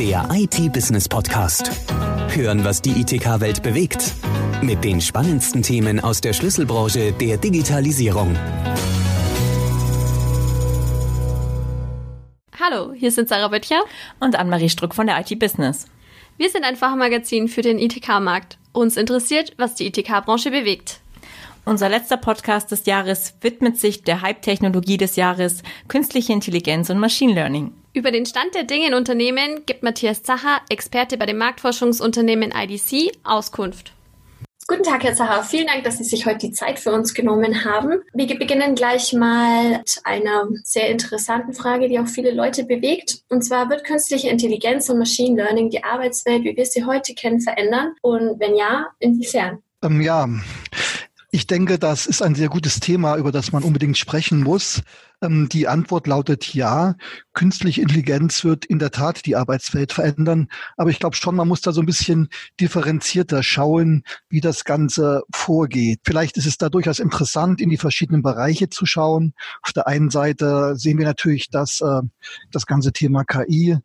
Der IT-Business-Podcast. Hören, was die ITK-Welt bewegt. Mit den spannendsten Themen aus der Schlüsselbranche der Digitalisierung. Hallo, hier sind Sarah Böttcher und Anne-Marie Struck von der IT-Business. Wir sind ein Fachmagazin für den ITK-Markt. Uns interessiert, was die ITK-Branche bewegt. Unser letzter Podcast des Jahres widmet sich der Hype-Technologie des Jahres, künstliche Intelligenz und Machine Learning. Über den Stand der Dinge in Unternehmen gibt Matthias Zacher, Experte bei dem Marktforschungsunternehmen IDC, Auskunft. Guten Tag, Herr Zacher. Vielen Dank, dass Sie sich heute die Zeit für uns genommen haben. Wir beginnen gleich mal mit einer sehr interessanten Frage, die auch viele Leute bewegt. Und zwar wird künstliche Intelligenz und Machine Learning die Arbeitswelt, wie wir sie heute kennen, verändern? Und wenn ja, inwiefern? Ähm, ja, ich denke, das ist ein sehr gutes Thema, über das man unbedingt sprechen muss. Ähm, die Antwort lautet ja. Künstliche Intelligenz wird in der Tat die Arbeitswelt verändern. Aber ich glaube schon, man muss da so ein bisschen differenzierter schauen, wie das Ganze vorgeht. Vielleicht ist es da durchaus interessant, in die verschiedenen Bereiche zu schauen. Auf der einen Seite sehen wir natürlich, dass äh, das ganze Thema KI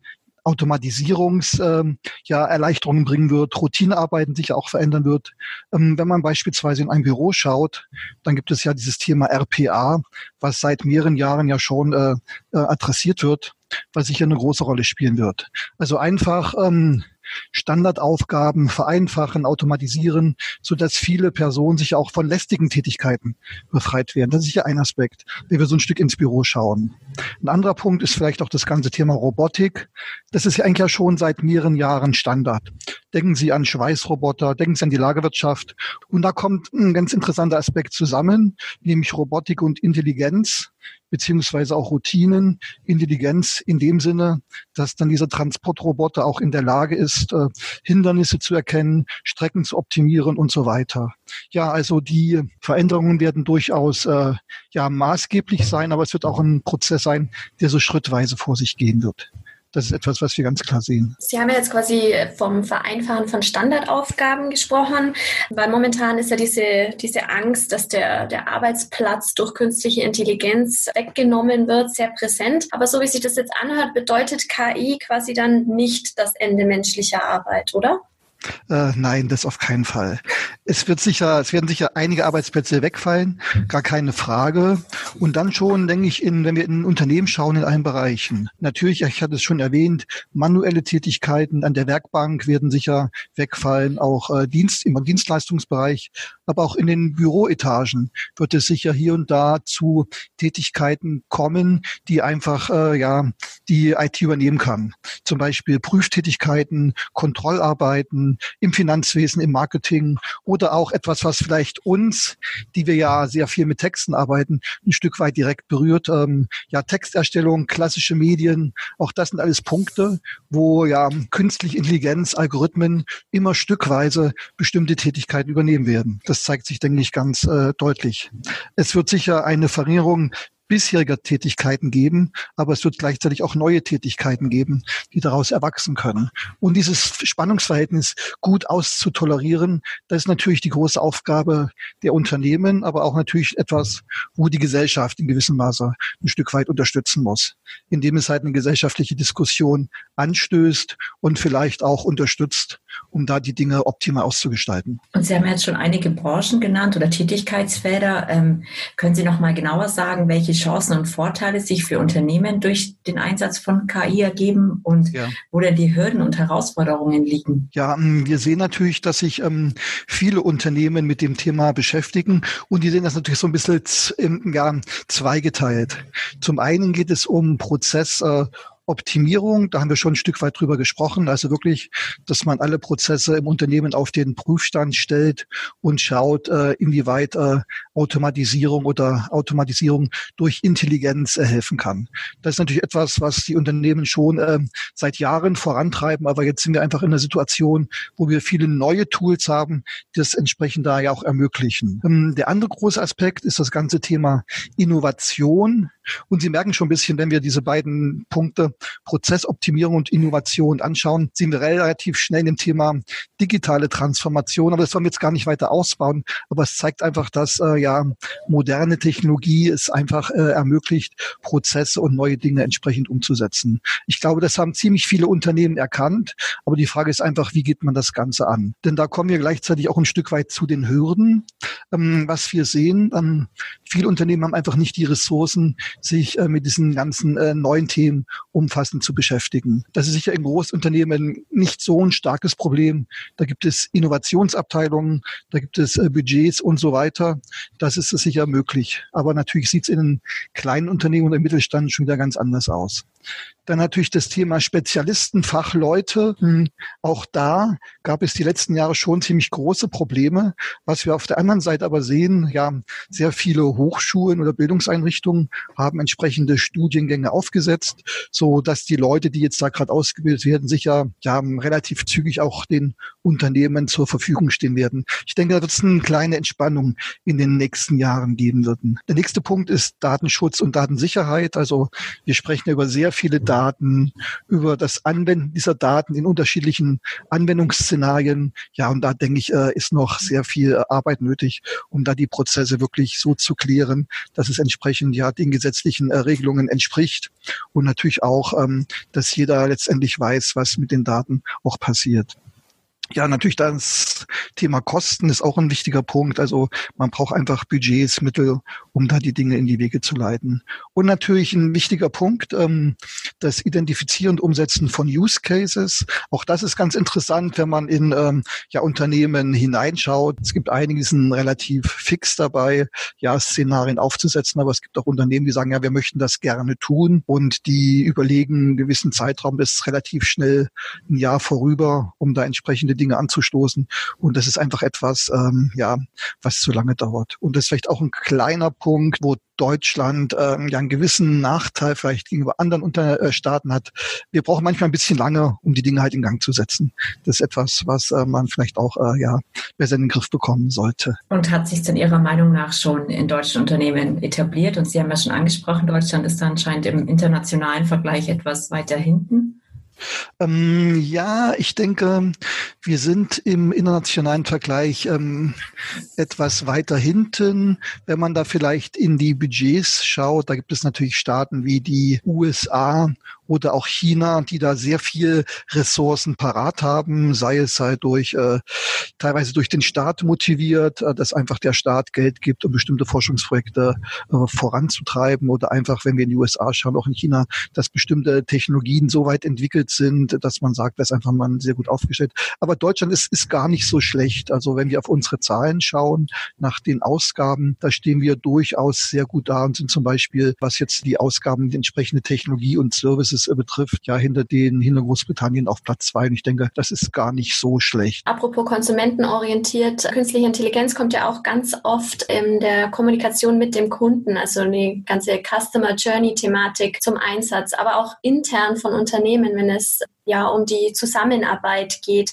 Automatisierungs ähm, ja, Erleichterungen bringen wird, Routinearbeiten sich auch verändern wird. Ähm, wenn man beispielsweise in ein Büro schaut, dann gibt es ja dieses Thema RPA, was seit mehreren Jahren ja schon äh, äh, adressiert wird, was sicher eine große Rolle spielen wird. Also einfach ähm, Standardaufgaben vereinfachen, automatisieren, so dass viele Personen sich auch von lästigen Tätigkeiten befreit werden. Das ist ja ein Aspekt, wenn wir so ein Stück ins Büro schauen. Ein anderer Punkt ist vielleicht auch das ganze Thema Robotik. Das ist ja eigentlich ja schon seit mehreren Jahren Standard. Denken Sie an Schweißroboter, denken Sie an die Lagerwirtschaft. Und da kommt ein ganz interessanter Aspekt zusammen, nämlich Robotik und Intelligenz beziehungsweise auch Routinen, Intelligenz in dem Sinne, dass dann dieser Transportroboter auch in der Lage ist, äh, Hindernisse zu erkennen, Strecken zu optimieren und so weiter. Ja, also die Veränderungen werden durchaus äh, ja maßgeblich sein, aber es wird auch ein Prozess sein, der so schrittweise vor sich gehen wird. Das ist etwas, was wir ganz klar sehen. Sie haben ja jetzt quasi vom Vereinfachen von Standardaufgaben gesprochen, weil momentan ist ja diese, diese Angst, dass der, der Arbeitsplatz durch künstliche Intelligenz weggenommen wird, sehr präsent. Aber so wie sich das jetzt anhört, bedeutet KI quasi dann nicht das Ende menschlicher Arbeit, oder? Äh, nein, das auf keinen Fall. Es wird sicher, es werden sicher einige Arbeitsplätze wegfallen, gar keine Frage. Und dann schon, denke ich, in, wenn wir in Unternehmen schauen, in allen Bereichen. Natürlich, ich hatte es schon erwähnt, manuelle Tätigkeiten an der Werkbank werden sicher wegfallen, auch äh, Dienst, im Dienstleistungsbereich, aber auch in den Büroetagen wird es sicher hier und da zu Tätigkeiten kommen, die einfach, äh, ja, die IT übernehmen kann. Zum Beispiel Prüftätigkeiten, Kontrollarbeiten, im Finanzwesen, im Marketing oder auch etwas, was vielleicht uns, die wir ja sehr viel mit Texten arbeiten, ein Stück weit direkt berührt. Ähm, ja, Texterstellung, klassische Medien, auch das sind alles Punkte, wo ja künstliche Intelligenz, Algorithmen immer stückweise bestimmte Tätigkeiten übernehmen werden. Das zeigt sich, denke ich, ganz äh, deutlich. Es wird sicher eine Verringerung bisheriger Tätigkeiten geben, aber es wird gleichzeitig auch neue Tätigkeiten geben, die daraus erwachsen können. Und dieses Spannungsverhältnis gut auszutolerieren, das ist natürlich die große Aufgabe der Unternehmen, aber auch natürlich etwas, wo die Gesellschaft in gewissem Maße ein Stück weit unterstützen muss, indem es halt eine gesellschaftliche Diskussion anstößt und vielleicht auch unterstützt, um da die Dinge optimal auszugestalten. Und Sie haben jetzt schon einige Branchen genannt oder Tätigkeitsfelder. Ähm, können Sie noch mal genauer sagen, welche Chancen und Vorteile sich für Unternehmen durch den Einsatz von KI ergeben und ja. wo denn die Hürden und Herausforderungen liegen? Ja, ähm, wir sehen natürlich, dass sich ähm, viele Unternehmen mit dem Thema beschäftigen und die sehen das natürlich so ein bisschen ja, zweigeteilt. Zum einen geht es um Prozess äh, Optimierung, da haben wir schon ein Stück weit drüber gesprochen. Also wirklich, dass man alle Prozesse im Unternehmen auf den Prüfstand stellt und schaut, äh, inwieweit äh, Automatisierung oder Automatisierung durch Intelligenz äh, helfen kann. Das ist natürlich etwas, was die Unternehmen schon äh, seit Jahren vorantreiben, aber jetzt sind wir einfach in einer Situation, wo wir viele neue Tools haben, die das entsprechend da ja auch ermöglichen. Ähm, der andere große Aspekt ist das ganze Thema Innovation Und Sie merken schon ein bisschen, wenn wir diese beiden Punkte Prozessoptimierung und Innovation anschauen, sind wir relativ schnell im Thema digitale Transformation. Aber das wollen wir jetzt gar nicht weiter ausbauen. Aber es zeigt einfach, dass äh, ja moderne Technologie es einfach äh, ermöglicht, Prozesse und neue Dinge entsprechend umzusetzen. Ich glaube, das haben ziemlich viele Unternehmen erkannt. Aber die Frage ist einfach, wie geht man das Ganze an? Denn da kommen wir gleichzeitig auch ein Stück weit zu den Hürden. Ähm, was wir sehen, ähm, viele Unternehmen haben einfach nicht die Ressourcen, sich äh, mit diesen ganzen äh, neuen Themen umfassend zu beschäftigen. Das ist sicher in Großunternehmen nicht so ein starkes Problem. Da gibt es Innovationsabteilungen, da gibt es äh, Budgets und so weiter. Das ist sicher möglich. Aber natürlich sieht es in kleinen Unternehmen und im Mittelstand schon wieder ganz anders aus. Dann natürlich das Thema Spezialisten, Fachleute. Hm, auch da gab es die letzten Jahre schon ziemlich große Probleme. Was wir auf der anderen Seite aber sehen, ja, sehr viele Hochschulen oder Bildungseinrichtungen haben entsprechende Studiengänge aufgesetzt, so dass die Leute, die jetzt da gerade ausgebildet werden, sicher ja, relativ zügig auch den Unternehmen zur Verfügung stehen werden. Ich denke, da wird es eine kleine Entspannung in den nächsten Jahren geben würden. Der nächste Punkt ist Datenschutz und Datensicherheit. Also wir sprechen über sehr viele Daten, über das Anwenden dieser Daten in unterschiedlichen Anwendungsszenarien. Ja, und da denke ich, äh, ist noch sehr viel Arbeit nötig, um da die Prozesse wirklich so zu klären, dass es entsprechend ja den gesetzlichen äh, Regelungen entspricht und natürlich auch, ähm, dass jeder letztendlich weiß, was mit den Daten auch passiert. Ja, natürlich das Thema Kosten ist auch ein wichtiger Punkt. Also man braucht einfach Budgets, Mittel, um da die Dinge in die Wege zu leiten. Und natürlich ein wichtiger Punkt, ähm, das Identifizieren und Umsetzen von Use Cases. Auch das ist ganz interessant, wenn man in ähm, ja, Unternehmen hineinschaut. Es gibt einige, die sind relativ fix dabei, ja, Szenarien aufzusetzen, aber es gibt auch Unternehmen, die sagen, ja, wir möchten das gerne tun und die überlegen einen gewissen Zeitraum, ist relativ schnell ein Jahr vorüber, um da entsprechende Dinge anzustoßen. Und das ist einfach etwas, ähm, ja, was zu lange dauert. Und das ist vielleicht auch ein kleiner Punkt, wo Deutschland ähm, ja einen gewissen Nachteil vielleicht gegenüber anderen Unterstaaten hat. Wir brauchen manchmal ein bisschen lange, um die Dinge halt in Gang zu setzen. Das ist etwas, was äh, man vielleicht auch äh, ja besser in den Griff bekommen sollte. Und hat sich denn Ihrer Meinung nach schon in deutschen Unternehmen etabliert? Und Sie haben ja schon angesprochen, Deutschland ist da anscheinend im internationalen Vergleich etwas weiter hinten. Ähm, ja, ich denke, wir sind im internationalen Vergleich ähm, etwas weiter hinten. Wenn man da vielleicht in die Budgets schaut, da gibt es natürlich Staaten wie die USA oder auch China, die da sehr viel Ressourcen parat haben, sei es halt durch äh, teilweise durch den Staat motiviert, äh, dass einfach der Staat Geld gibt, um bestimmte Forschungsprojekte äh, voranzutreiben oder einfach, wenn wir in die USA schauen, auch in China, dass bestimmte Technologien so weit entwickelt sind, dass man sagt, da ist einfach mal sehr gut aufgestellt. Aber Deutschland ist, ist gar nicht so schlecht. Also wenn wir auf unsere Zahlen schauen, nach den Ausgaben, da stehen wir durchaus sehr gut da und sind zum Beispiel, was jetzt die Ausgaben, die entsprechende Technologie und Services Services betrifft, ja hinter den hinter Großbritannien auf Platz zwei. Und ich denke, das ist gar nicht so schlecht. Apropos konsumentenorientiert, künstliche Intelligenz kommt ja auch ganz oft in der Kommunikation mit dem Kunden, also die ganze Customer Journey Thematik zum Einsatz, aber auch intern von Unternehmen, wenn es ja um die Zusammenarbeit geht.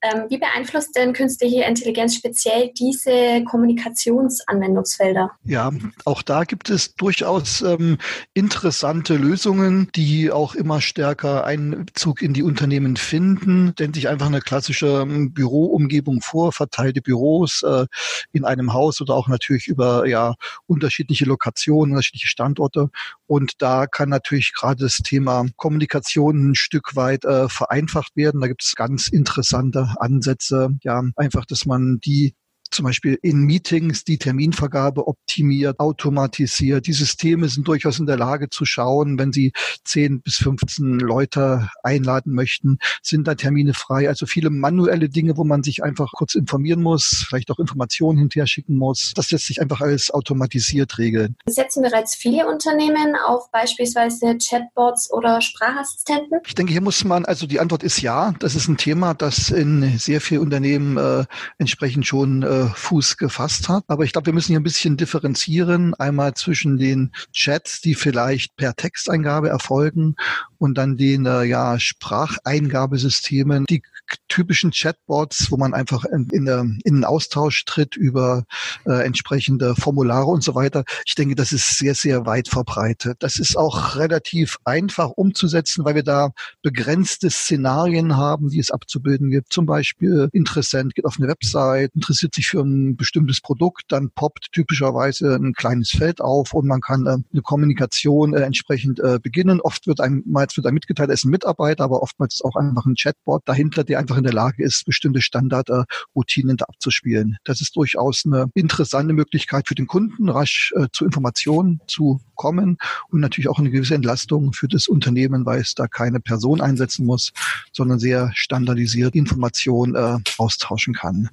Ähm, wie beeinflusst denn künstliche Intelligenz speziell diese Kommunikationsanwendungsfelder? Ja, auch da gibt es durchaus ähm, interessante Lösungen, die auch immer stärker Einzug in die Unternehmen finden. Stellt sich einfach eine klassische ähm, Büroumgebung vor, verteilte Büros äh, in einem Haus oder auch natürlich über ja unterschiedliche Lokationen, unterschiedliche Standorte. Und da kann natürlich gerade das Thema Kommunikation ein Stück weit äh, vereinfacht werden. Da gibt es ganz interessante Ansätze. Ja, einfach, dass man die zum Beispiel in Meetings die Terminvergabe optimiert, automatisiert. Die Systeme sind durchaus in der Lage zu schauen, wenn sie 10 bis 15 Leute einladen möchten, sind da Termine frei. Also viele manuelle Dinge, wo man sich einfach kurz informieren muss, vielleicht auch Informationen hinterher schicken muss. Das lässt sich einfach alles automatisiert regeln. Setzen bereits viele Unternehmen auf beispielsweise Chatbots oder Sprachassistenten? Ich denke, hier muss man, also die Antwort ist ja. Das ist ein Thema, das in sehr vielen Unternehmen äh, entsprechend schon äh, Fuß gefasst hat. Aber ich glaube, wir müssen hier ein bisschen differenzieren. Einmal zwischen den Chats, die vielleicht per Texteingabe erfolgen und dann den äh, ja, Spracheingabesystemen, die typischen Chatbots, wo man einfach in, in, in einen Austausch tritt über äh, entsprechende Formulare und so weiter. Ich denke, das ist sehr, sehr weit verbreitet. Das ist auch relativ einfach umzusetzen, weil wir da begrenzte Szenarien haben, die es abzubilden gibt. Zum Beispiel Interessent geht auf eine Website, interessiert sich für ein bestimmtes Produkt, dann poppt typischerweise ein kleines Feld auf und man kann äh, eine Kommunikation äh, entsprechend äh, beginnen. Oft wird einem, meist wird einem mitgeteilt, er ist ein Mitarbeiter, aber oftmals ist auch einfach ein Chatbot dahinter, der einfach in der Lage ist, bestimmte Standardroutinen äh, abzuspielen. Das ist durchaus eine interessante Möglichkeit für den Kunden, rasch zu Informationen zu kommen und natürlich auch eine gewisse Entlastung für das Unternehmen, weil es da keine Person einsetzen muss, sondern sehr standardisiert Informationen äh, austauschen kann.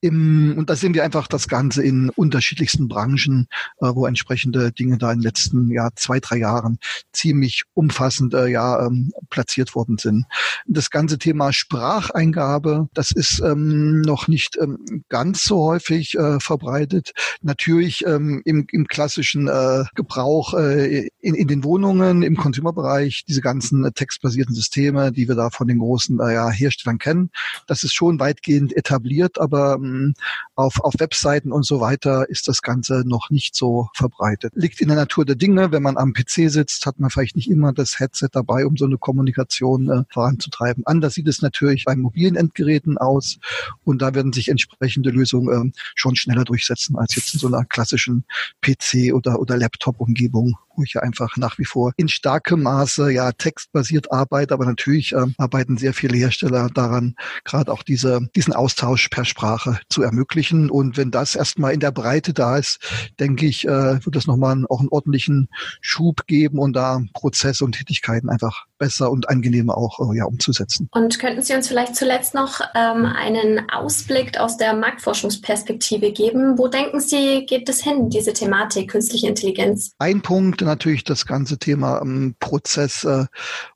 Im, und da sehen wir einfach das Ganze in unterschiedlichsten Branchen, äh, wo entsprechende Dinge da in den letzten ja, zwei, drei Jahren ziemlich umfassend äh, ja, ähm, platziert worden sind. Das ganze Thema Spracheingabe, das ist ähm, noch nicht ähm, ganz so häufig äh, verbreitet. Natürlich ähm, im, im klassischen äh, Gebrauch äh, in, in den Wohnungen, im Consumerbereich, diese ganzen äh, textbasierten Systeme, die wir da von den großen ja, Herstellern kennen, das ist schon weitgehend etabliert, aber ähm, auf, auf Webseiten und so weiter ist das Ganze noch nicht so verbreitet. Liegt in der Natur der Dinge. Wenn man am PC sitzt, hat man vielleicht nicht immer das Headset dabei, um so eine Kommunikation äh, voranzutreiben. Anders sieht es natürlich bei mobilen Endgeräten aus und da werden sich entsprechende Lösungen äh, schon schneller durchsetzen als jetzt in so einer klassischen PC- oder, oder Laptop-Umgebung wo ich ja einfach nach wie vor in starkem Maße ja textbasiert arbeite, aber natürlich äh, arbeiten sehr viele Hersteller daran, gerade auch diese, diesen Austausch per Sprache zu ermöglichen. Und wenn das erstmal in der Breite da ist, denke ich, äh, wird das nochmal auch einen ordentlichen Schub geben und da Prozesse und Tätigkeiten einfach besser und angenehmer auch äh, ja, umzusetzen. Und könnten Sie uns vielleicht zuletzt noch ähm, einen Ausblick aus der Marktforschungsperspektive geben? Wo denken Sie, geht es hin, diese Thematik künstliche Intelligenz? Ein Punkt natürlich das ganze Thema ähm,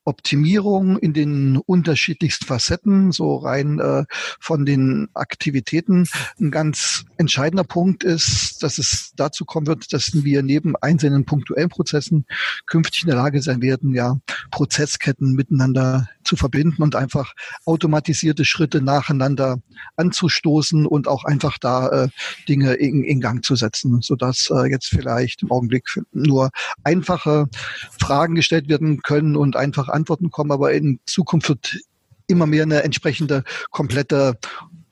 Prozessoptimierung äh, in den unterschiedlichsten Facetten, so rein äh, von den Aktivitäten. Ein ganz entscheidender Punkt ist, dass es dazu kommen wird, dass wir neben einzelnen punktuellen Prozessen künftig in der Lage sein werden, ja, Prozessketten miteinander zu verbinden und einfach automatisierte Schritte nacheinander anzustoßen und auch einfach da äh, Dinge in, in Gang zu setzen, sodass äh, jetzt vielleicht im Augenblick nur einfache Fragen gestellt werden können und einfach Antworten kommen, aber in Zukunft wird immer mehr eine entsprechende komplette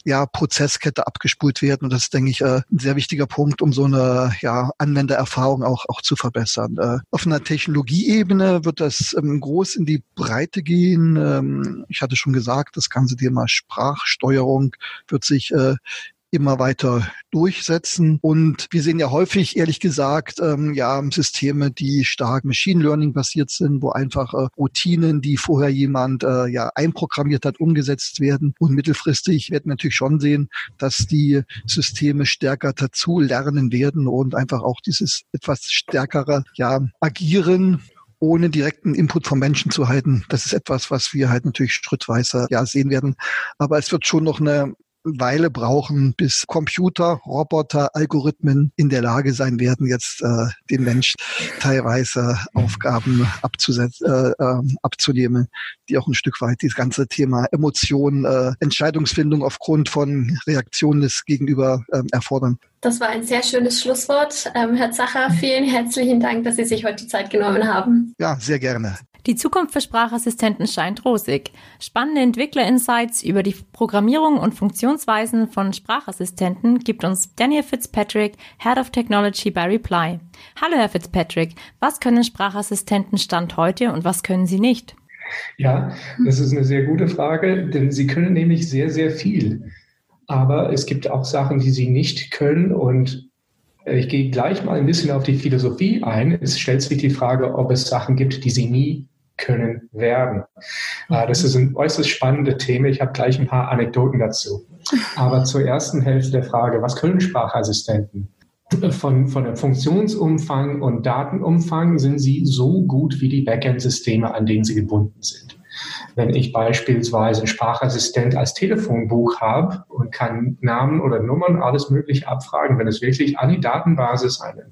ja, Prozesskette abgespult werden. Und das ist, denke ich, äh, ein sehr wichtiger Punkt, um so eine ja, Anwendererfahrung auch, auch zu verbessern. Äh, auf einer Technologieebene wird das ähm, groß in die Breite gehen. Ähm, ich hatte schon gesagt, das ganze Thema Sprachsteuerung wird sich äh, immer weiter durchsetzen. Und wir sehen ja häufig, ehrlich gesagt, ähm, ja, Systeme, die stark Machine Learning basiert sind, wo einfach äh, Routinen, die vorher jemand äh, ja einprogrammiert hat, umgesetzt werden. Und mittelfristig werden wir natürlich schon sehen, dass die Systeme stärker dazu lernen werden und einfach auch dieses etwas stärkere ja, Agieren ohne direkten Input vom Menschen zu halten. Das ist etwas, was wir halt natürlich schrittweise ja sehen werden. Aber es wird schon noch eine Weile brauchen, bis Computer, Roboter, Algorithmen in der Lage sein werden, jetzt äh, den Mensch teilweise Aufgaben abzusetzen, äh, äh, abzunehmen, die auch ein Stück weit dieses ganze Thema Emotionen, äh, Entscheidungsfindung aufgrund von Reaktionen des Gegenüber äh, erfordern. Das war ein sehr schönes Schlusswort. Ähm, Herr Zacher, vielen herzlichen Dank, dass Sie sich heute die Zeit genommen haben. Ja, sehr gerne. Die Zukunft für Sprachassistenten scheint rosig. Spannende Entwickler-Insights über die Programmierung und Funktionsweisen von Sprachassistenten gibt uns Daniel Fitzpatrick, Head of Technology bei Reply. Hallo, Herr Fitzpatrick. Was können Sprachassistenten Stand heute und was können sie nicht? Ja, das ist eine sehr gute Frage, denn sie können nämlich sehr, sehr viel. Aber es gibt auch Sachen, die sie nicht können und ich gehe gleich mal ein bisschen auf die Philosophie ein. Es stellt sich die Frage, ob es Sachen gibt, die sie nie können werden. Äh, das ist ein äußerst spannendes Thema. Ich habe gleich ein paar Anekdoten dazu. Aber zur ersten Hälfte der Frage, was können Sprachassistenten? Von, von dem Funktionsumfang und Datenumfang sind sie so gut wie die Backend-Systeme, an denen sie gebunden sind. Wenn ich beispielsweise einen Sprachassistent als Telefonbuch habe und kann Namen oder Nummern, alles Mögliche abfragen, wenn es wirklich an die Datenbasis einer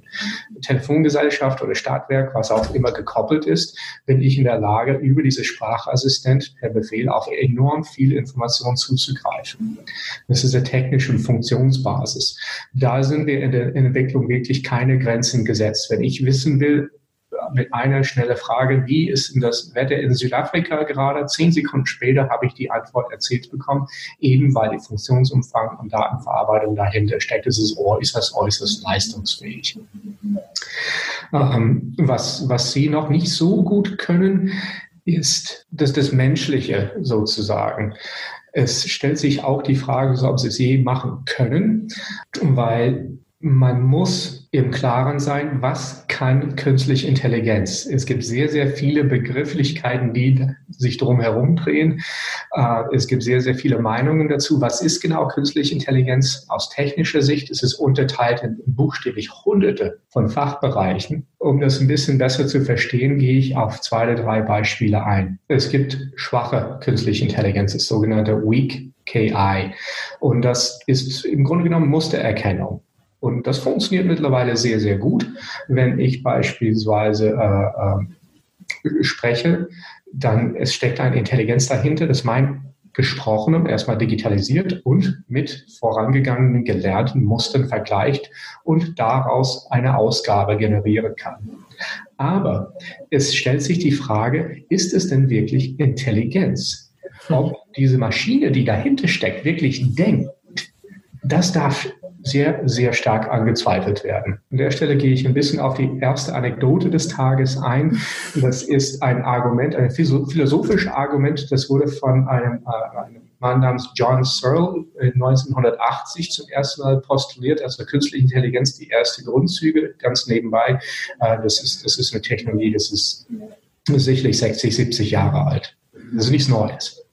Telefongesellschaft oder Stadtwerk, was auch immer gekoppelt ist, bin ich in der Lage, über diese Sprachassistent per Befehl auf enorm viel Information zuzugreifen. Das ist eine technische Funktionsbasis. Da sind wir in der Entwicklung wirklich keine Grenzen gesetzt. Wenn ich wissen will, mit einer schnellen Frage, wie ist denn das Wetter in Südafrika gerade? Zehn Sekunden später habe ich die Antwort erzählt bekommen, eben weil die Funktionsumfang und Datenverarbeitung dahinter steckt. Es ist äußerst, äußerst leistungsfähig. Ähm, was, was Sie noch nicht so gut können, ist das, das Menschliche sozusagen. Es stellt sich auch die Frage, ob Sie es je machen können, weil man muss im Klaren sein, was kann künstliche Intelligenz? Es gibt sehr, sehr viele Begrifflichkeiten, die sich drum herum drehen. Äh, es gibt sehr, sehr viele Meinungen dazu. Was ist genau künstliche Intelligenz? Aus technischer Sicht ist es unterteilt in buchstäblich hunderte von Fachbereichen. Um das ein bisschen besser zu verstehen, gehe ich auf zwei oder drei Beispiele ein. Es gibt schwache künstliche Intelligenz, das sogenannte Weak KI. Und das ist im Grunde genommen Mustererkennung. Und das funktioniert mittlerweile sehr, sehr gut. Wenn ich beispielsweise äh, äh, spreche, dann es steckt eine Intelligenz dahinter, das mein Gesprochenem erstmal digitalisiert und mit vorangegangenen gelernten Mustern vergleicht und daraus eine Ausgabe generieren kann. Aber es stellt sich die Frage, ist es denn wirklich Intelligenz? Ob diese Maschine, die dahinter steckt, wirklich denkt, das darf sehr, sehr stark angezweifelt werden. An der Stelle gehe ich ein bisschen auf die erste Anekdote des Tages ein. Das ist ein Argument, ein philosophisches Argument, das wurde von einem, äh, einem Mann namens John Searle 1980 zum ersten Mal postuliert, also künstliche Intelligenz, die erste Grundzüge, ganz nebenbei. Äh, das, ist, das ist eine Technologie, das ist sicherlich 60, 70 Jahre alt. Das ist nichts Neues.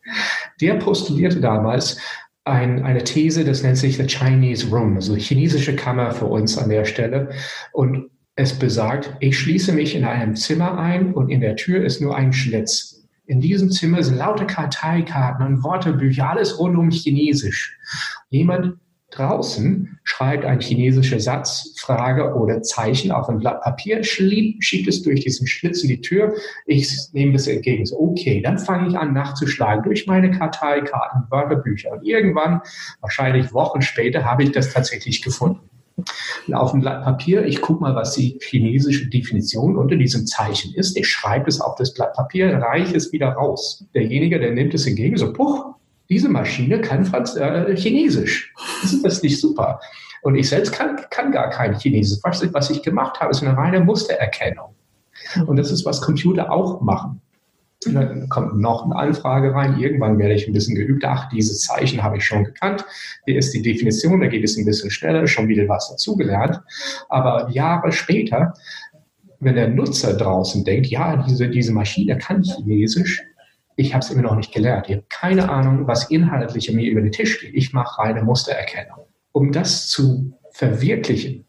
Der postulierte damals, ein, eine These, das nennt sich the Chinese Room, also chinesische Kammer für uns an der Stelle. Und es besagt, ich schließe mich in einem Zimmer ein und in der Tür ist nur ein Schlitz. In diesem Zimmer sind lauter Karteikarten und Wortebücher, alles rund um Chinesisch. Jemand Draußen schreibt ein chinesischer Satz, Frage oder Zeichen auf ein Blatt Papier, schiebt, es durch diesen Schlitz in die Tür. Ich nehme das entgegen. Okay, dann fange ich an nachzuschlagen durch meine Karteikarten, Wörterbücher. Und irgendwann, wahrscheinlich Wochen später, habe ich das tatsächlich gefunden. auf dem Blatt Papier, ich gucke mal, was die chinesische Definition unter diesem Zeichen ist. Ich schreibe es auf das Blatt Papier, reiche es wieder raus. Derjenige, der nimmt es entgegen, so, puch, diese Maschine kann Franz äh, Chinesisch. Ist das nicht super? Und ich selbst kann, kann gar kein Chinesisch. Was, was ich gemacht habe, ist eine reine Mustererkennung. Und das ist, was Computer auch machen. Und dann kommt noch eine Anfrage rein. Irgendwann werde ich ein bisschen geübt. Ach, dieses Zeichen habe ich schon gekannt. Hier ist die Definition. Da geht es ein bisschen schneller. Schon wieder was dazugelernt. Aber Jahre später, wenn der Nutzer draußen denkt, ja, diese, diese Maschine kann Chinesisch, ich habe es immer noch nicht gelernt. Ich habe keine Ahnung, was inhaltlich mir über den Tisch geht. Ich mache reine Mustererkennung. Um das zu verwirklichen,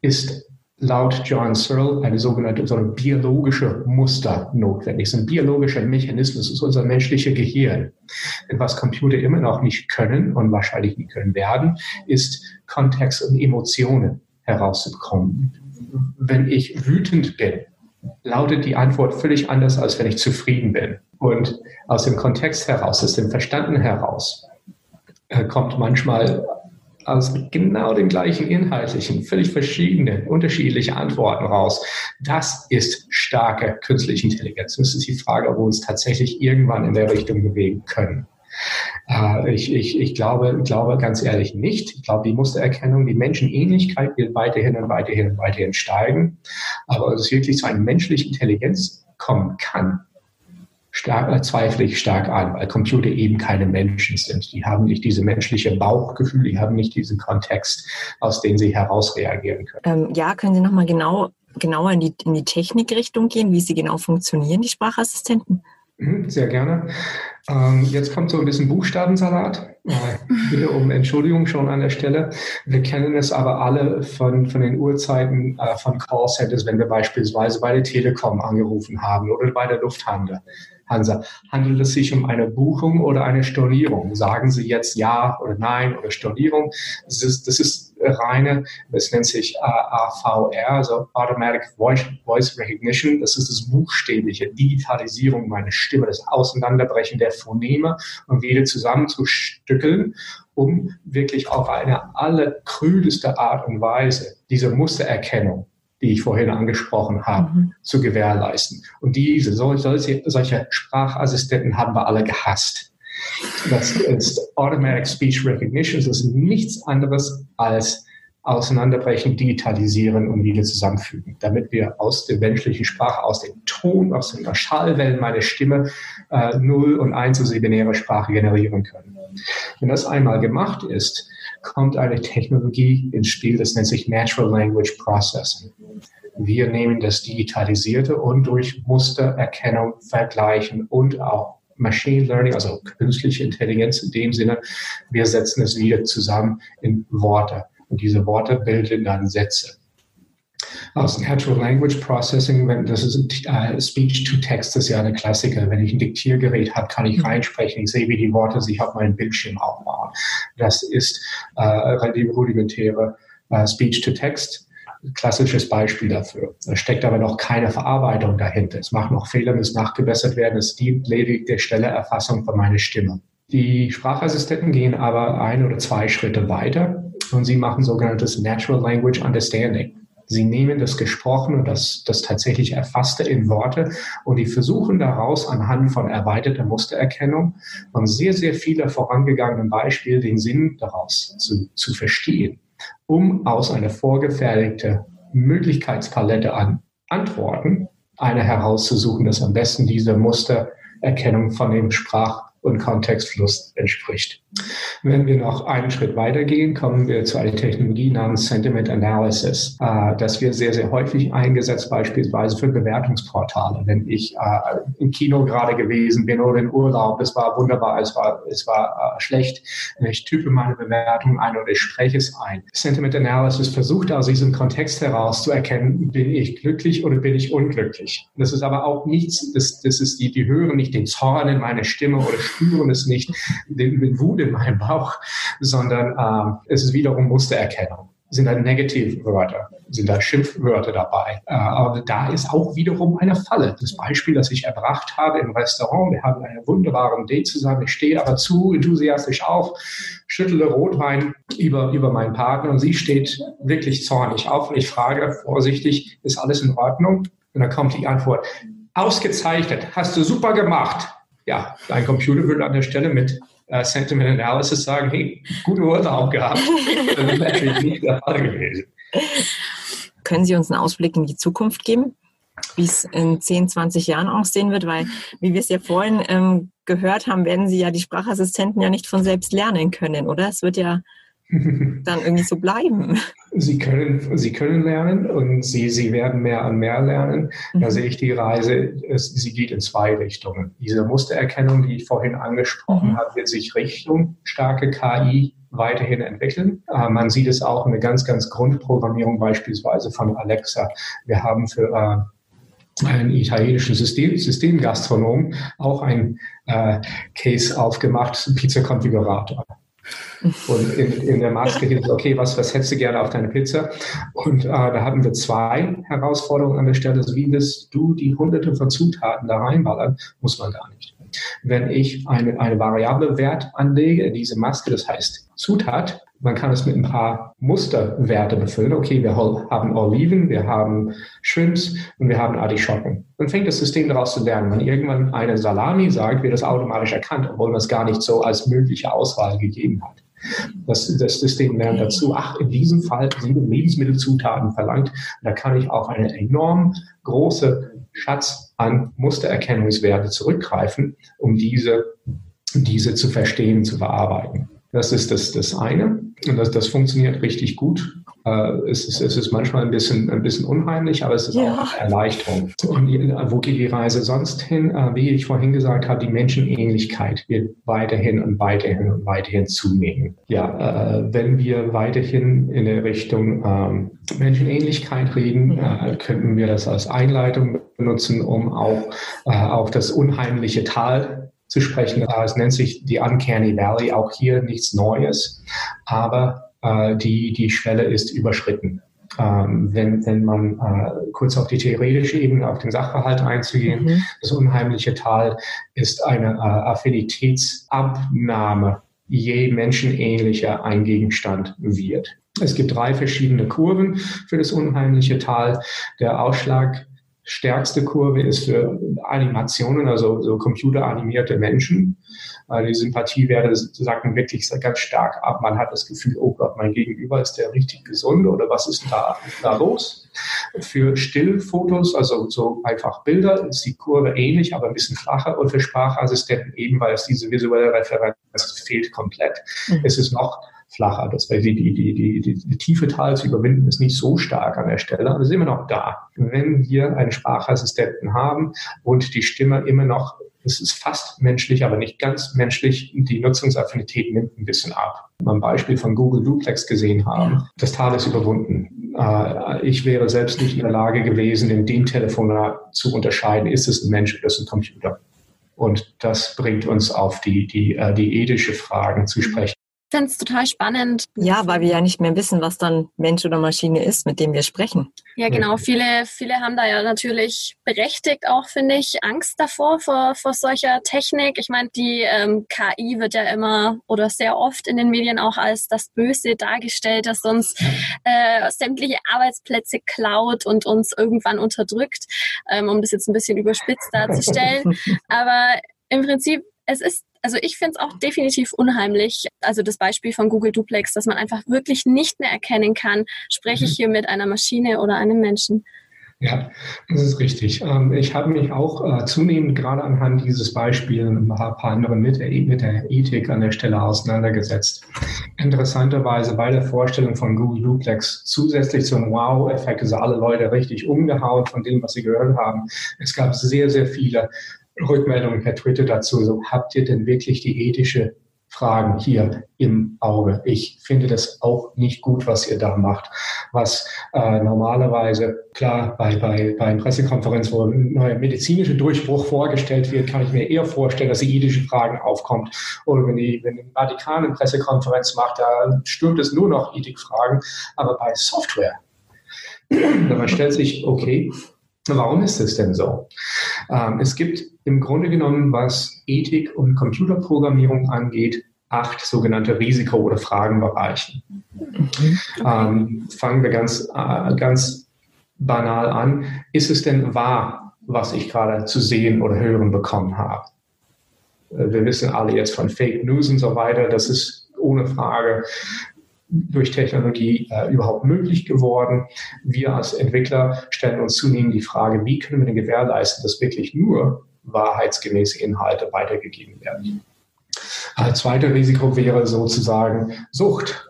ist laut John Searle eine sogenannte so eine biologische Muster notwendig. Ist ein biologischer Mechanismus, ist unser menschliches Gehirn. Denn was Computer immer noch nicht können und wahrscheinlich nie können werden, ist Kontext und Emotionen herauszubekommen. Wenn ich wütend bin, lautet die Antwort völlig anders, als wenn ich zufrieden bin. Und aus dem Kontext heraus, aus dem Verstanden heraus, äh, kommt manchmal aus genau den gleichen inhaltlichen, völlig verschiedenen, unterschiedliche Antworten raus. Das ist starke künstliche Intelligenz. Das ist die Frage, ob wir uns tatsächlich irgendwann in der Richtung bewegen können. Äh, ich, ich, ich glaube, glaube ganz ehrlich nicht. Ich glaube, die Mustererkennung, die Menschenähnlichkeit wird weiterhin und weiterhin und weiterhin steigen. Aber es wirklich zu einer menschlichen Intelligenz kommen kann, stark, äh, zweifle ich stark an, weil Computer eben keine Menschen sind. Die haben nicht diese menschliche Bauchgefühl, die haben nicht diesen Kontext, aus dem sie heraus reagieren können. Ähm, ja, können Sie nochmal genau, genauer in die, in die Technikrichtung gehen, wie sie genau funktionieren, die Sprachassistenten? Mhm, sehr gerne. Ähm, jetzt kommt so ein bisschen Buchstabensalat. Äh, bitte um Entschuldigung schon an der Stelle. Wir kennen es aber alle von, von den Uhrzeiten äh, von Callcenters, wenn wir beispielsweise bei der Telekom angerufen haben oder bei der Lufthansa Hansa, handelt es sich um eine Buchung oder eine Stornierung? Sagen Sie jetzt Ja oder Nein oder Stornierung? Das ist, das ist reine, das nennt sich AVR, also Automatic Voice, Voice Recognition. Das ist das buchstäbliche Digitalisierung meiner Stimme, das Auseinanderbrechen der Phoneme und wieder zusammenzustückeln, um wirklich auf eine allerkrüdeste Art und Weise diese Mustererkennung die ich vorhin angesprochen habe, mhm. zu gewährleisten. Und diese, solche, solche Sprachassistenten haben wir alle gehasst. Das ist Automatic Speech Recognition. Das ist nichts anderes als auseinanderbrechen, digitalisieren und wieder zusammenfügen, damit wir aus der menschlichen Sprache, aus dem Ton, aus den Schallwellen meiner Stimme äh, 0 und 1 also binäre Sprache generieren können. Wenn das einmal gemacht ist, kommt eine Technologie ins Spiel, das nennt sich Natural Language Processing. Wir nehmen das Digitalisierte und durch Mustererkennung vergleichen und auch Machine Learning, also künstliche Intelligenz in dem Sinne, wir setzen es wieder zusammen in Worte. Und diese Worte bilden dann Sätze. Aus Natural Language Processing, wenn das ist uh, Speech to Text, das ist ja eine Klassiker. Wenn ich ein Diktiergerät habe, kann ich mhm. reinsprechen. Ich sehe, wie die Worte sich auf meinem Bildschirm aufbauen. Das ist äh, relativ rudimentäre uh, Speech to Text klassisches Beispiel dafür. Da steckt aber noch keine Verarbeitung dahinter. Es macht noch Fehler, muss nachgebessert werden. Es dient lediglich der schnelle Erfassung von meiner Stimme. Die Sprachassistenten gehen aber ein oder zwei Schritte weiter und sie machen sogenanntes Natural Language Understanding. Sie nehmen das Gesprochene das, das tatsächlich Erfasste in Worte und die versuchen daraus anhand von erweiterter Mustererkennung von sehr, sehr vielen vorangegangenen Beispielen den Sinn daraus zu, zu verstehen, um aus einer vorgefertigten Möglichkeitspalette an Antworten eine herauszusuchen, das am besten diese Mustererkennung von dem Sprach- und Kontextfluss entspricht. Wenn wir noch einen Schritt weitergehen, kommen wir zu einer Technologie namens Sentiment Analysis, äh, das wird sehr, sehr häufig eingesetzt, beispielsweise für Bewertungsportale. Wenn ich äh, im Kino gerade gewesen bin oder in Urlaub, es war wunderbar, es war, es war äh, schlecht, ich type meine Bewertung ein oder ich spreche es ein. Sentiment Analysis versucht aus diesem Kontext heraus zu erkennen, bin ich glücklich oder bin ich unglücklich. Das ist aber auch nichts, das, das ist die, die hören nicht den Zorn in meiner Stimme oder spüren es nicht, den, den Wut in meinem Bauch, sondern ähm, es ist wiederum Mustererkennung. Sind da Negativwörter, sind da Schimpfwörter dabei. Äh, aber da ist auch wiederum eine Falle. Das Beispiel, das ich erbracht habe im Restaurant, wir haben einen wunderbaren Date zusammen, ich stehe aber zu enthusiastisch auf, schüttle Rotwein über, über meinen Partner und sie steht wirklich zornig auf und ich frage vorsichtig, ist alles in Ordnung? Und dann kommt die Antwort, ausgezeichnet, hast du super gemacht. Ja, dein Computer würde an der Stelle mit äh, Sentiment Analysis sagen, hey, gute Worte auch gehabt. Das ist natürlich nicht der Fall gewesen. Können Sie uns einen Ausblick in die Zukunft geben? wie es in 10, 20 Jahren aussehen wird, weil, wie wir es ja vorhin ähm, gehört haben, werden Sie ja die Sprachassistenten ja nicht von selbst lernen können, oder? Es wird ja dann irgendwie so bleiben. Sie können, sie können lernen und sie, sie werden mehr und mehr lernen. Da mhm. sehe ich die Reise, es, sie geht in zwei Richtungen. Diese Mustererkennung, die ich vorhin angesprochen mhm. habe, wird sich Richtung starke KI weiterhin entwickeln. Äh, man sieht es auch in der ganz, ganz Grundprogrammierung beispielsweise von Alexa. Wir haben für äh, einen italienischen System, Systemgastronom auch ein äh, Case aufgemacht, Pizza-Konfigurator. Und in, in der Maske hieß okay, was, was hättest du gerne auf deine Pizza? Und äh, da hatten wir zwei Herausforderungen an der Stelle. Also wie willst du die hunderte von Zutaten da reinballern? Muss man gar nicht. Wenn ich eine, eine variable Wert anlege diese Maske, das heißt Zutat, man kann es mit ein paar Musterwerte befüllen. Okay, wir haben Oliven, wir haben Shrimps und wir haben Artischocken. Dann fängt das System daraus zu lernen. Wenn irgendwann eine Salami sagt, wird das automatisch erkannt, obwohl man es gar nicht so als mögliche Auswahl gegeben hat. Das, das System lernt dazu, ach, in diesem Fall sind Lebensmittelzutaten verlangt. Da kann ich auf eine enorm große Schatz an Mustererkennungswerte zurückgreifen, um diese, diese zu verstehen, zu bearbeiten. Das ist das, das eine. Und das, das funktioniert richtig gut. Äh, es, ist, es ist manchmal ein bisschen, ein bisschen unheimlich, aber es ist ja. auch eine Erleichterung. Und wo geht die Reise sonst hin? Äh, wie ich vorhin gesagt habe, die Menschenähnlichkeit wird weiterhin und weiterhin und weiterhin zunehmen. Ja, äh, wenn wir weiterhin in der Richtung ähm, Menschenähnlichkeit reden, mhm. äh, könnten wir das als Einleitung benutzen, um auch äh, auf das unheimliche Tal zu sprechen. Es nennt sich die Uncanny Valley, auch hier nichts Neues, aber äh, die, die Schwelle ist überschritten. Ähm, wenn, wenn man äh, kurz auf die theoretische Ebene, auf den Sachverhalt einzugehen, mhm. das unheimliche Tal ist eine äh, Affinitätsabnahme, je menschenähnlicher ein Gegenstand wird. Es gibt drei verschiedene Kurven für das unheimliche Tal. Der Ausschlag stärkste Kurve ist für Animationen, also so computeranimierte Menschen. Die Sympathiewerte sacken wirklich ganz stark ab. Man hat das Gefühl, oh Gott, mein Gegenüber ist der richtig gesunde oder was ist da, da los? Für Stillfotos, also so einfach Bilder, ist die Kurve ähnlich, aber ein bisschen flacher und für Sprachassistenten eben, weil es diese visuelle Referenz fehlt komplett. Mhm. Es ist noch flacher. Das heißt, die, die, die, die, die, die tiefe Tal zu überwinden ist nicht so stark an der Stelle, aber es ist immer noch da. Wenn wir einen Sprachassistenten haben und die Stimme immer noch es ist fast menschlich, aber nicht ganz menschlich. Die Nutzungsaffinität nimmt ein bisschen ab. Ein Beispiel von Google Duplex gesehen haben. Das Tal ist überwunden. Äh, ich wäre selbst nicht in der Lage gewesen, in dem Telefonat zu unterscheiden, ist es ein Mensch oder ist es ein Computer. Und das bringt uns auf die, die, äh, die ethische Fragen zu sprechen finde es total spannend. Ja, weil wir ja nicht mehr wissen, was dann Mensch oder Maschine ist, mit dem wir sprechen. Ja, genau. Viele, viele haben da ja natürlich berechtigt auch, finde ich, Angst davor, vor, vor solcher Technik. Ich meine, die ähm, KI wird ja immer oder sehr oft in den Medien auch als das Böse dargestellt, das uns äh, sämtliche Arbeitsplätze klaut und uns irgendwann unterdrückt, ähm, um das jetzt ein bisschen überspitzt darzustellen. Aber im Prinzip, es ist also ich finde es auch definitiv unheimlich. Also das Beispiel von Google Duplex, dass man einfach wirklich nicht mehr erkennen kann, spreche ich mhm. hier mit einer Maschine oder einem Menschen. Ja, das ist richtig. Ähm, ich habe mich auch äh, zunehmend gerade anhand dieses Beispiels und ein paar andere mit der, mit der Ethik an der Stelle auseinandergesetzt. Interessanterweise bei der Vorstellung von Google Duplex zusätzlich zum Wow-Effekt, also alle Leute richtig umgehauen von dem, was sie gehört haben. Es gab sehr, sehr viele Rückmeldungen per Twitter dazu. So, habt ihr denn wirklich die ethische Fragen hier im Auge. Ich finde das auch nicht gut, was ihr da macht. Was äh, normalerweise, klar, bei, bei, bei einer Pressekonferenz, wo ein neuer medizinischer Durchbruch vorgestellt wird, kann ich mir eher vorstellen, dass die ethische Fragen aufkommt. Oder wenn die, wenn die Vatikan eine Pressekonferenz macht, da stürmt es nur noch Ethikfragen. Aber bei Software, man stellt sich, okay, Warum ist es denn so? Ähm, es gibt im Grunde genommen, was Ethik und Computerprogrammierung angeht, acht sogenannte Risiko- oder Fragenbereiche. Mhm. Ähm, fangen wir ganz, äh, ganz banal an. Ist es denn wahr, was ich gerade zu sehen oder hören bekommen habe? Äh, wir wissen alle jetzt von Fake News und so weiter. Das ist ohne Frage durch Technologie äh, überhaupt möglich geworden. Wir als Entwickler stellen uns zunehmend die Frage, wie können wir denn gewährleisten, dass wirklich nur wahrheitsgemäße Inhalte weitergegeben werden. Ein zweites Risiko wäre sozusagen Sucht.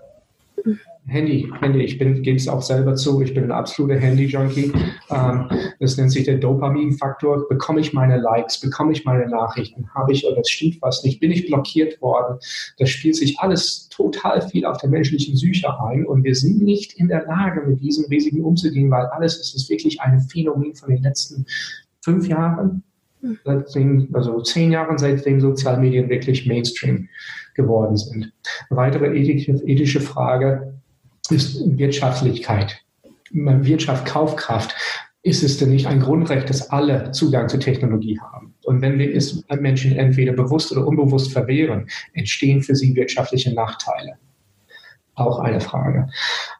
Handy, Handy, ich bin, gebe es auch selber zu, ich bin ein absoluter Handy-Junkie. Ähm, das nennt sich der Dopamin-Faktor. Bekomme ich meine Likes, bekomme ich meine Nachrichten, habe ich oder stimmt was nicht, bin ich blockiert worden. Das spielt sich alles total viel auf der menschlichen Psyche ein und wir sind nicht in der Lage, mit diesen Risiken umzugehen, weil alles ist, ist wirklich ein Phänomen von den letzten fünf Jahren, seitdem, also zehn Jahren, seitdem Sozialmedien wirklich Mainstream geworden sind. Eine weitere ethische Frage ist Wirtschaftlichkeit. Wirtschaft, Kaufkraft. Ist es denn nicht ein Grundrecht, dass alle Zugang zur Technologie haben? Und wenn wir es Menschen entweder bewusst oder unbewusst verwehren, entstehen für sie wirtschaftliche Nachteile. Auch eine Frage.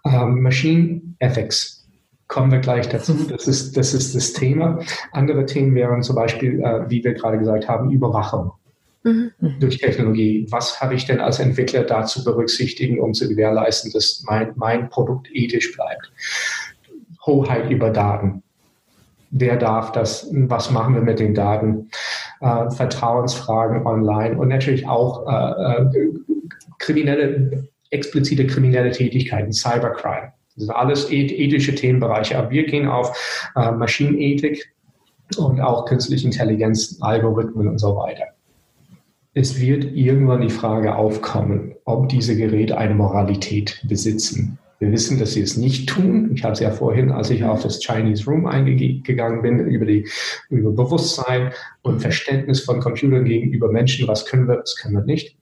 Ähm, Machine Ethics kommen wir gleich dazu. Das ist, das ist das Thema. Andere Themen wären zum Beispiel, äh, wie wir gerade gesagt haben, Überwachung mhm. durch Technologie. Was habe ich denn als Entwickler da zu berücksichtigen, um zu gewährleisten, dass mein, mein Produkt ethisch bleibt? Hoheit über Daten. Wer darf das? Was machen wir mit den Daten? Äh, Vertrauensfragen online und natürlich auch äh, äh kriminelle, explizite kriminelle Tätigkeiten, Cybercrime Das sind alles ethische Themenbereiche. Aber wir gehen auf äh, Maschinenethik und auch künstliche Intelligenz, Algorithmen und so weiter. Es wird irgendwann die Frage aufkommen, ob diese Geräte eine Moralität besitzen. Wir wissen, dass sie es nicht tun. Ich habe es ja vorhin, als ich auf das Chinese Room eingegangen bin, über, die, über Bewusstsein und Verständnis von Computern gegenüber Menschen, was können wir, was können wir nicht.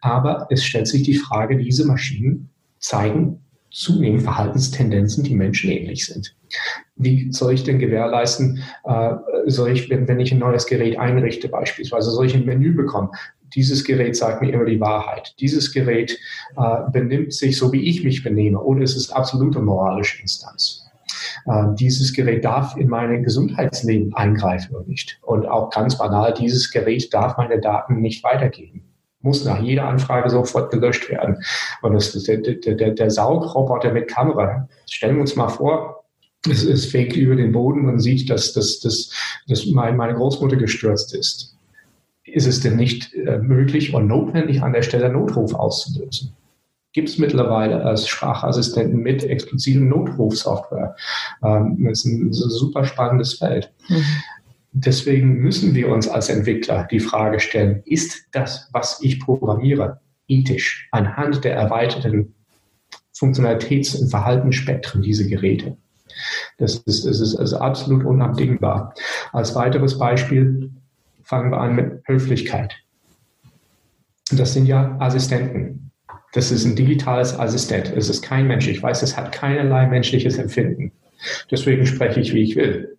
Aber es stellt sich die Frage, diese Maschinen zeigen zunehmend Verhaltenstendenzen, die menschenähnlich sind. Wie soll ich denn gewährleisten, äh, soll ich, wenn, wenn ich ein neues Gerät einrichte beispielsweise, soll ich ein Menü bekommen? Dieses Gerät sagt mir immer die Wahrheit. Dieses Gerät äh, benimmt sich so, wie ich mich benehme, oder es ist absolute moralische Instanz. Äh, dieses Gerät darf in mein Gesundheitsleben eingreifen oder nicht. Und auch ganz banal, dieses Gerät darf meine Daten nicht weitergeben muss nach jeder Anfrage sofort gelöscht werden. Und das der, der, der Saugroboter mit Kamera. Stellen wir uns mal vor, es, es fegt über den Boden und sieht, dass, dass, dass, dass meine Großmutter gestürzt ist ist es denn nicht äh, möglich und notwendig, an der Stelle Notruf auszulösen? Gibt es mittlerweile als Sprachassistenten mit expliziten Notrufsoftware. Ähm, das ist ein super spannendes Feld. Mhm. Deswegen müssen wir uns als Entwickler die Frage stellen, ist das, was ich programmiere, ethisch anhand der erweiterten Funktionalitäts- und Verhaltensspektren dieser Geräte? Das ist, das ist also absolut unabdingbar. Als weiteres Beispiel, fangen wir an mit Höflichkeit. Das sind ja Assistenten. Das ist ein digitales Assistent. Es ist kein Mensch. Ich weiß, es hat keinerlei menschliches Empfinden. Deswegen spreche ich, wie ich will.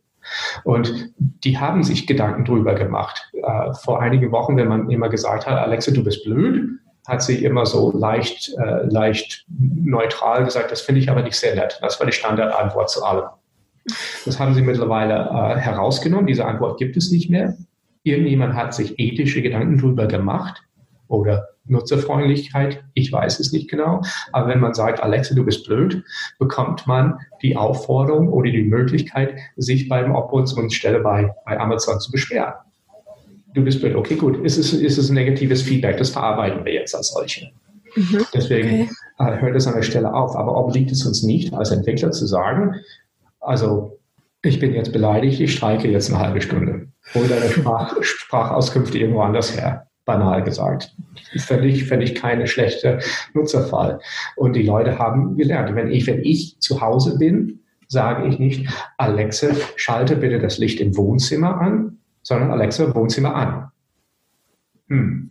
Und die haben sich Gedanken drüber gemacht. Äh, vor einigen Wochen, wenn man immer gesagt hat, Alexa, du bist blöd, hat sie immer so leicht, äh, leicht neutral gesagt, das finde ich aber nicht sehr nett. Das war die Standardantwort zu allem. Das haben sie mittlerweile äh, herausgenommen. Diese Antwort gibt es nicht mehr. Irgendjemand hat sich ethische Gedanken darüber gemacht oder Nutzerfreundlichkeit, ich weiß es nicht genau. Aber wenn man sagt, Alexa, du bist blöd, bekommt man die Aufforderung oder die Möglichkeit, sich beim Obwohlsstelle bei, bei Amazon zu beschweren. Du bist blöd, okay, gut, ist es, ist es ein negatives Feedback, das verarbeiten wir jetzt als solche. Mhm. Deswegen okay. äh, hört es an der Stelle auf. Aber obliegt es uns nicht, als Entwickler zu sagen, also ich bin jetzt beleidigt, ich streike jetzt eine halbe Stunde. Hol deine Sprach, Sprachauskünfte irgendwo anders her, banal gesagt. Fände ich, keine schlechte Nutzerfall. Und die Leute haben gelernt, wenn ich, wenn ich zu Hause bin, sage ich nicht, Alexa, schalte bitte das Licht im Wohnzimmer an, sondern Alexa, Wohnzimmer an. Hm.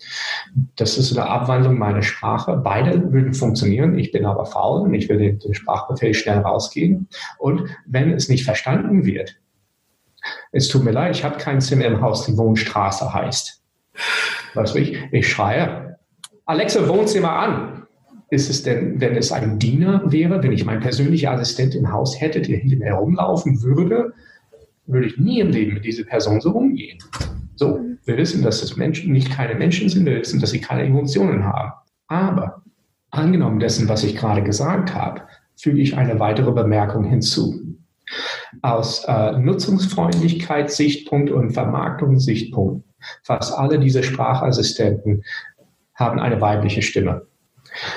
Das ist eine Abwandlung meiner Sprache. Beide würden funktionieren. Ich bin aber faul und ich will den, den Sprachbefehl schnell rausgehen. Und wenn es nicht verstanden wird, es tut mir leid, ich habe kein Zimmer im Haus, die Wohnstraße heißt. Was ich? Ich schreie, Alexa, Wohnzimmer an. Ist es denn, wenn es ein Diener wäre, wenn ich meinen persönlichen Assistent im Haus hätte, der hinter mir herumlaufen würde, würde ich nie im Leben mit dieser Person so umgehen. So, wir wissen, dass das Menschen nicht keine Menschen sind, wir wissen, dass sie keine Emotionen haben. Aber angenommen dessen, was ich gerade gesagt habe, füge ich eine weitere Bemerkung hinzu. Aus äh, Nutzungsfreundlichkeitssichtpunkt und Vermarktungssichtpunkt, fast alle diese Sprachassistenten haben eine weibliche Stimme.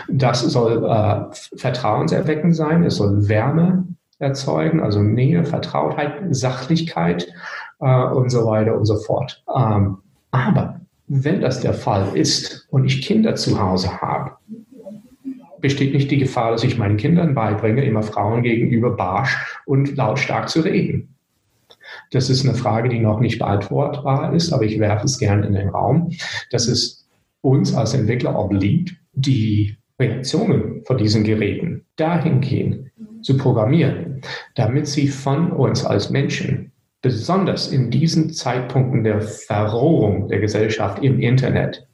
Das soll äh, vertrauenserweckend sein, es soll Wärme erzeugen, also Nähe, Vertrautheit, Sachlichkeit äh, und so weiter und so fort. Ähm, aber wenn das der Fall ist und ich Kinder zu Hause habe, besteht nicht die Gefahr, dass ich meinen Kindern beibringe, immer Frauen gegenüber barsch und lautstark zu reden. Das ist eine Frage, die noch nicht beantwortbar ist, aber ich werfe es gerne in den Raum, dass es uns als Entwickler obliegt, die Reaktionen von diesen Geräten dahingehend zu programmieren, damit sie von uns als Menschen besonders in diesen Zeitpunkten der Verrohung der Gesellschaft im Internet,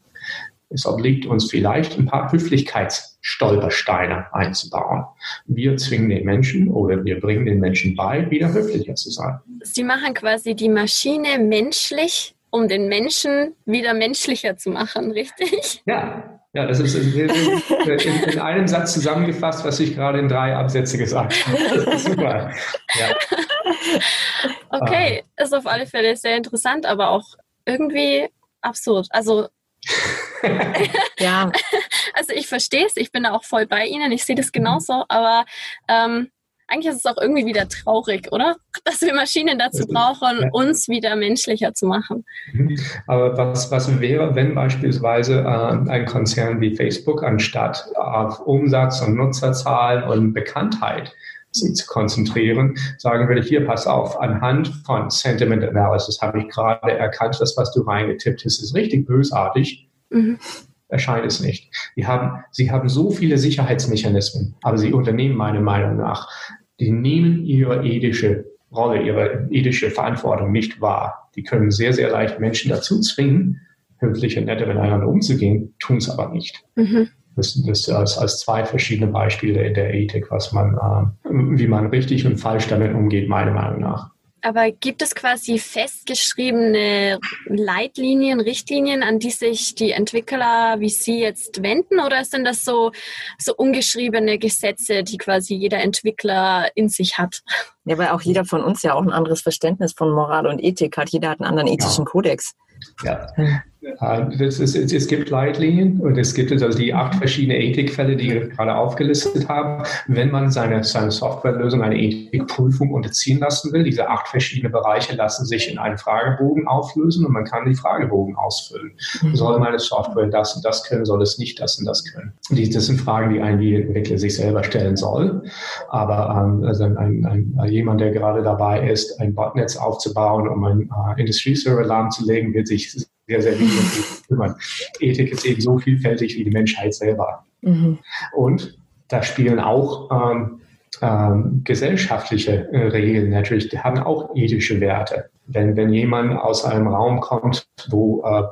es obliegt uns vielleicht ein paar Höflichkeitsstolpersteine einzubauen. Wir zwingen den Menschen oder wir bringen den Menschen bei, wieder höflicher zu sein. Sie machen quasi die Maschine menschlich, um den Menschen wieder menschlicher zu machen, richtig? Ja, ja, das ist in, in, in, einem Satz zusammengefasst, was ich gerade in drei Absätze gesagt habe. Super. Ja. Okay, ah. ist auf alle Fälle sehr interessant, aber auch irgendwie absurd. Also ja. Also ich verstehe es, ich bin da auch voll bei Ihnen, ich sehe das genauso, aber ähm, eigentlich ist es auch irgendwie wieder traurig, oder? Dass wir Maschinen dazu brauchen, uns wieder menschlicher zu machen. Mhm. Aber was, was wäre, wenn beispielsweise äh, ein Konzern wie Facebook anstatt auf Umsatz und Nutzerzahlen und Bekanntheit sich zu konzentrieren, sagen würde, hier, pass auf, anhand von Sentiment Analysis habe ich gerade erkannt, das, was du reingetippt hast, ist richtig bösartig. Mhm erscheint es nicht. Die haben, sie haben so viele Sicherheitsmechanismen, aber sie unternehmen meiner Meinung nach, die nehmen ihre ethische Rolle, ihre ethische Verantwortung nicht wahr. Die können sehr, sehr leicht Menschen dazu zwingen, höflich und nett miteinander umzugehen, tun es aber nicht. Mhm. Das, das als, als zwei verschiedene Beispiele in der Ethik, was man, äh, wie man richtig und falsch damit umgeht, meiner Meinung nach. Aber gibt es quasi festgeschriebene Leitlinien, Richtlinien, an die sich die Entwickler wie Sie jetzt wenden? Oder sind das so, so ungeschriebene Gesetze, die quasi jeder Entwickler in sich hat? Ja, weil auch jeder von uns ja auch ein anderes Verständnis von Moral und Ethik hat. Jeder hat einen anderen ethischen ja. Kodex. Ja. Ist, es gibt Leitlinien und es gibt also die acht verschiedene Ethikfälle, die wir gerade aufgelistet haben. Wenn man seine, seine Softwarelösung eine Ethikprüfung unterziehen lassen will, diese acht verschiedene Bereiche lassen sich in einen Fragebogen auflösen und man kann die Fragebogen ausfüllen. Mhm. Soll meine Software das und das können, soll es nicht das und das können? Das sind Fragen, die ein Entwickler sich selber stellen soll. Aber ähm, also ein, ein, jemand, der gerade dabei ist, ein Botnetz aufzubauen, um einen äh, Industrieserver lahmzulegen, wird sich sehr, sehr wichtig kümmern. Ethik ist eben so vielfältig wie die Menschheit selber. Mhm. Und da spielen auch ähm, ähm, gesellschaftliche äh, Regeln natürlich, die haben auch ethische Werte. Wenn, wenn jemand aus einem Raum kommt, wo äh,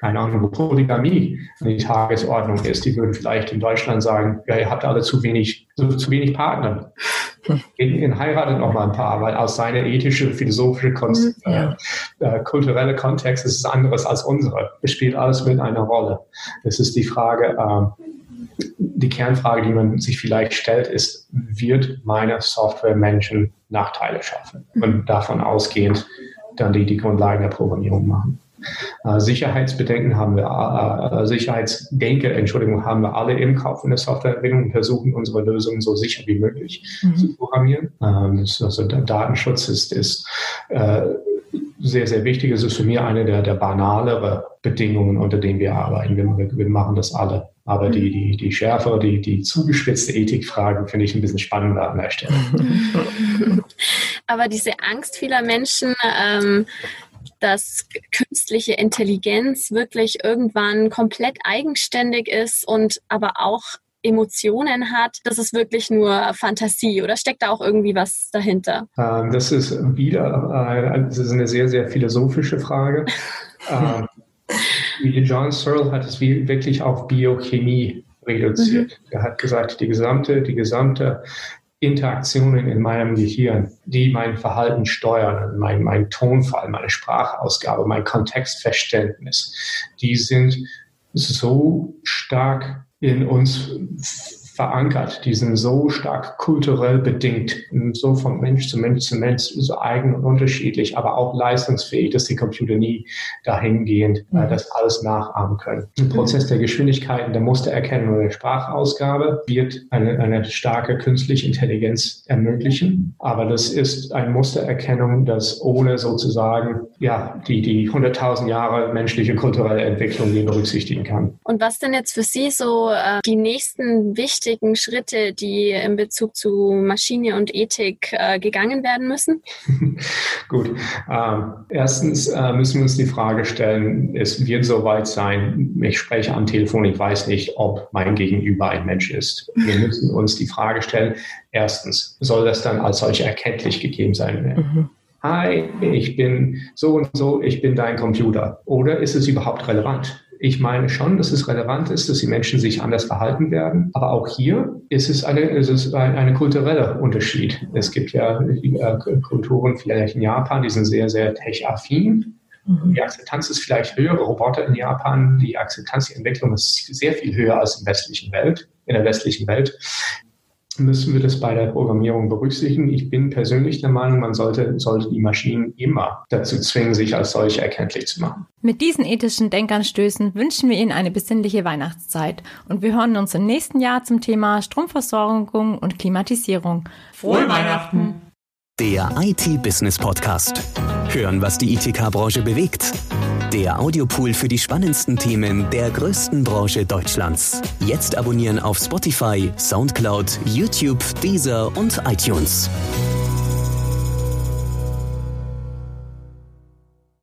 keine Ahnung, wo Polygamie die Tagesordnung ist, die würden vielleicht in Deutschland sagen, ja, ihr habt alle zu wenig, so, zu wenig Partner. Ihn heiratet noch mal ein paar, weil aus seiner ethischen, philosophische, Konst mhm. äh, äh, kulturelle Kontext ist es anderes als unsere. Es spielt alles mit einer Rolle. Es ist die Frage, äh, die Kernfrage, die man sich vielleicht stellt, ist, wird meine Software Menschen Nachteile schaffen? Und davon ausgehend dann die, die Grundlagen der Programmierung machen. Äh, Sicherheitsbedenken haben wir, äh, äh, Sicherheitsdenke, Entschuldigung, haben wir alle im Kopf in der Softwareentwicklung und versuchen unsere Lösungen so sicher wie möglich mhm. zu programmieren. Ähm, also der Datenschutz ist, ist sehr, sehr wichtig. Es ist für mich eine der, der banalere Bedingungen, unter denen wir arbeiten. Wir, wir machen das alle. Aber die, die, die schärfere, die, die zugespitzte Ethikfragen finde ich ein bisschen spannender an der Stelle. Aber diese Angst vieler Menschen, ähm, dass künstliche Intelligenz wirklich irgendwann komplett eigenständig ist und aber auch Emotionen hat, das ist wirklich nur Fantasie oder steckt da auch irgendwie was dahinter? Ähm, das ist wieder äh, das ist eine sehr, sehr philosophische Frage. ähm, John Searle hat es wirklich auf Biochemie reduziert. Mhm. Er hat gesagt, die gesamte, die gesamte Interaktionen in meinem Gehirn, die mein Verhalten steuern, mein, mein Tonfall, meine Sprachausgabe, mein Kontextverständnis, die sind so stark in uns verankert. Die sind so stark kulturell bedingt, so von Mensch zu Mensch zu Mensch, so eigen und unterschiedlich, aber auch leistungsfähig, dass die Computer nie dahingehend äh, mhm. das alles nachahmen können. Im mhm. Prozess der Geschwindigkeiten, der Mustererkennung und der Sprachausgabe wird eine, eine starke künstliche Intelligenz ermöglichen. Aber das ist eine Mustererkennung, das ohne sozusagen ja, die, die 100.000 Jahre menschliche kulturelle Entwicklung nie berücksichtigen kann. Und was denn jetzt für Sie so äh, die nächsten wichtigen wichtigen Schritte, die in Bezug zu Maschine und Ethik äh, gegangen werden müssen? Gut. Ähm, erstens äh, müssen wir uns die Frage stellen, es wird soweit sein, ich spreche am Telefon, ich weiß nicht, ob mein Gegenüber ein Mensch ist. Wir müssen uns die Frage stellen, erstens, soll das dann als solch erkenntlich gegeben sein? Mhm. Hi, ich bin so und so, ich bin dein Computer. Oder ist es überhaupt relevant? Ich meine schon, dass es relevant ist, dass die Menschen sich anders verhalten werden. Aber auch hier ist es eine, ist es ein, eine kulturelle Unterschied. Es gibt ja äh, Kulturen, vielleicht in Japan, die sind sehr, sehr tech-affin. Mhm. Die Akzeptanz ist vielleicht höher. Roboter in Japan, die Akzeptanz, die Entwicklung ist sehr viel höher als in, westlichen Welt, in der westlichen Welt. Müssen wir das bei der Programmierung berücksichtigen. Ich bin persönlich der Meinung, man sollte, sollte die Maschinen immer dazu zwingen, sich als solche erkenntlich zu machen. Mit diesen ethischen Denkanstößen wünschen wir Ihnen eine besinnliche Weihnachtszeit und wir hören uns im nächsten Jahr zum Thema Stromversorgung und Klimatisierung. Frohe Weihnachten! Der IT-Business Podcast. Hören, was die ITK-Branche bewegt. Der Audiopool für die spannendsten Themen der größten Branche Deutschlands. Jetzt abonnieren auf Spotify, Soundcloud, YouTube, Deezer und iTunes.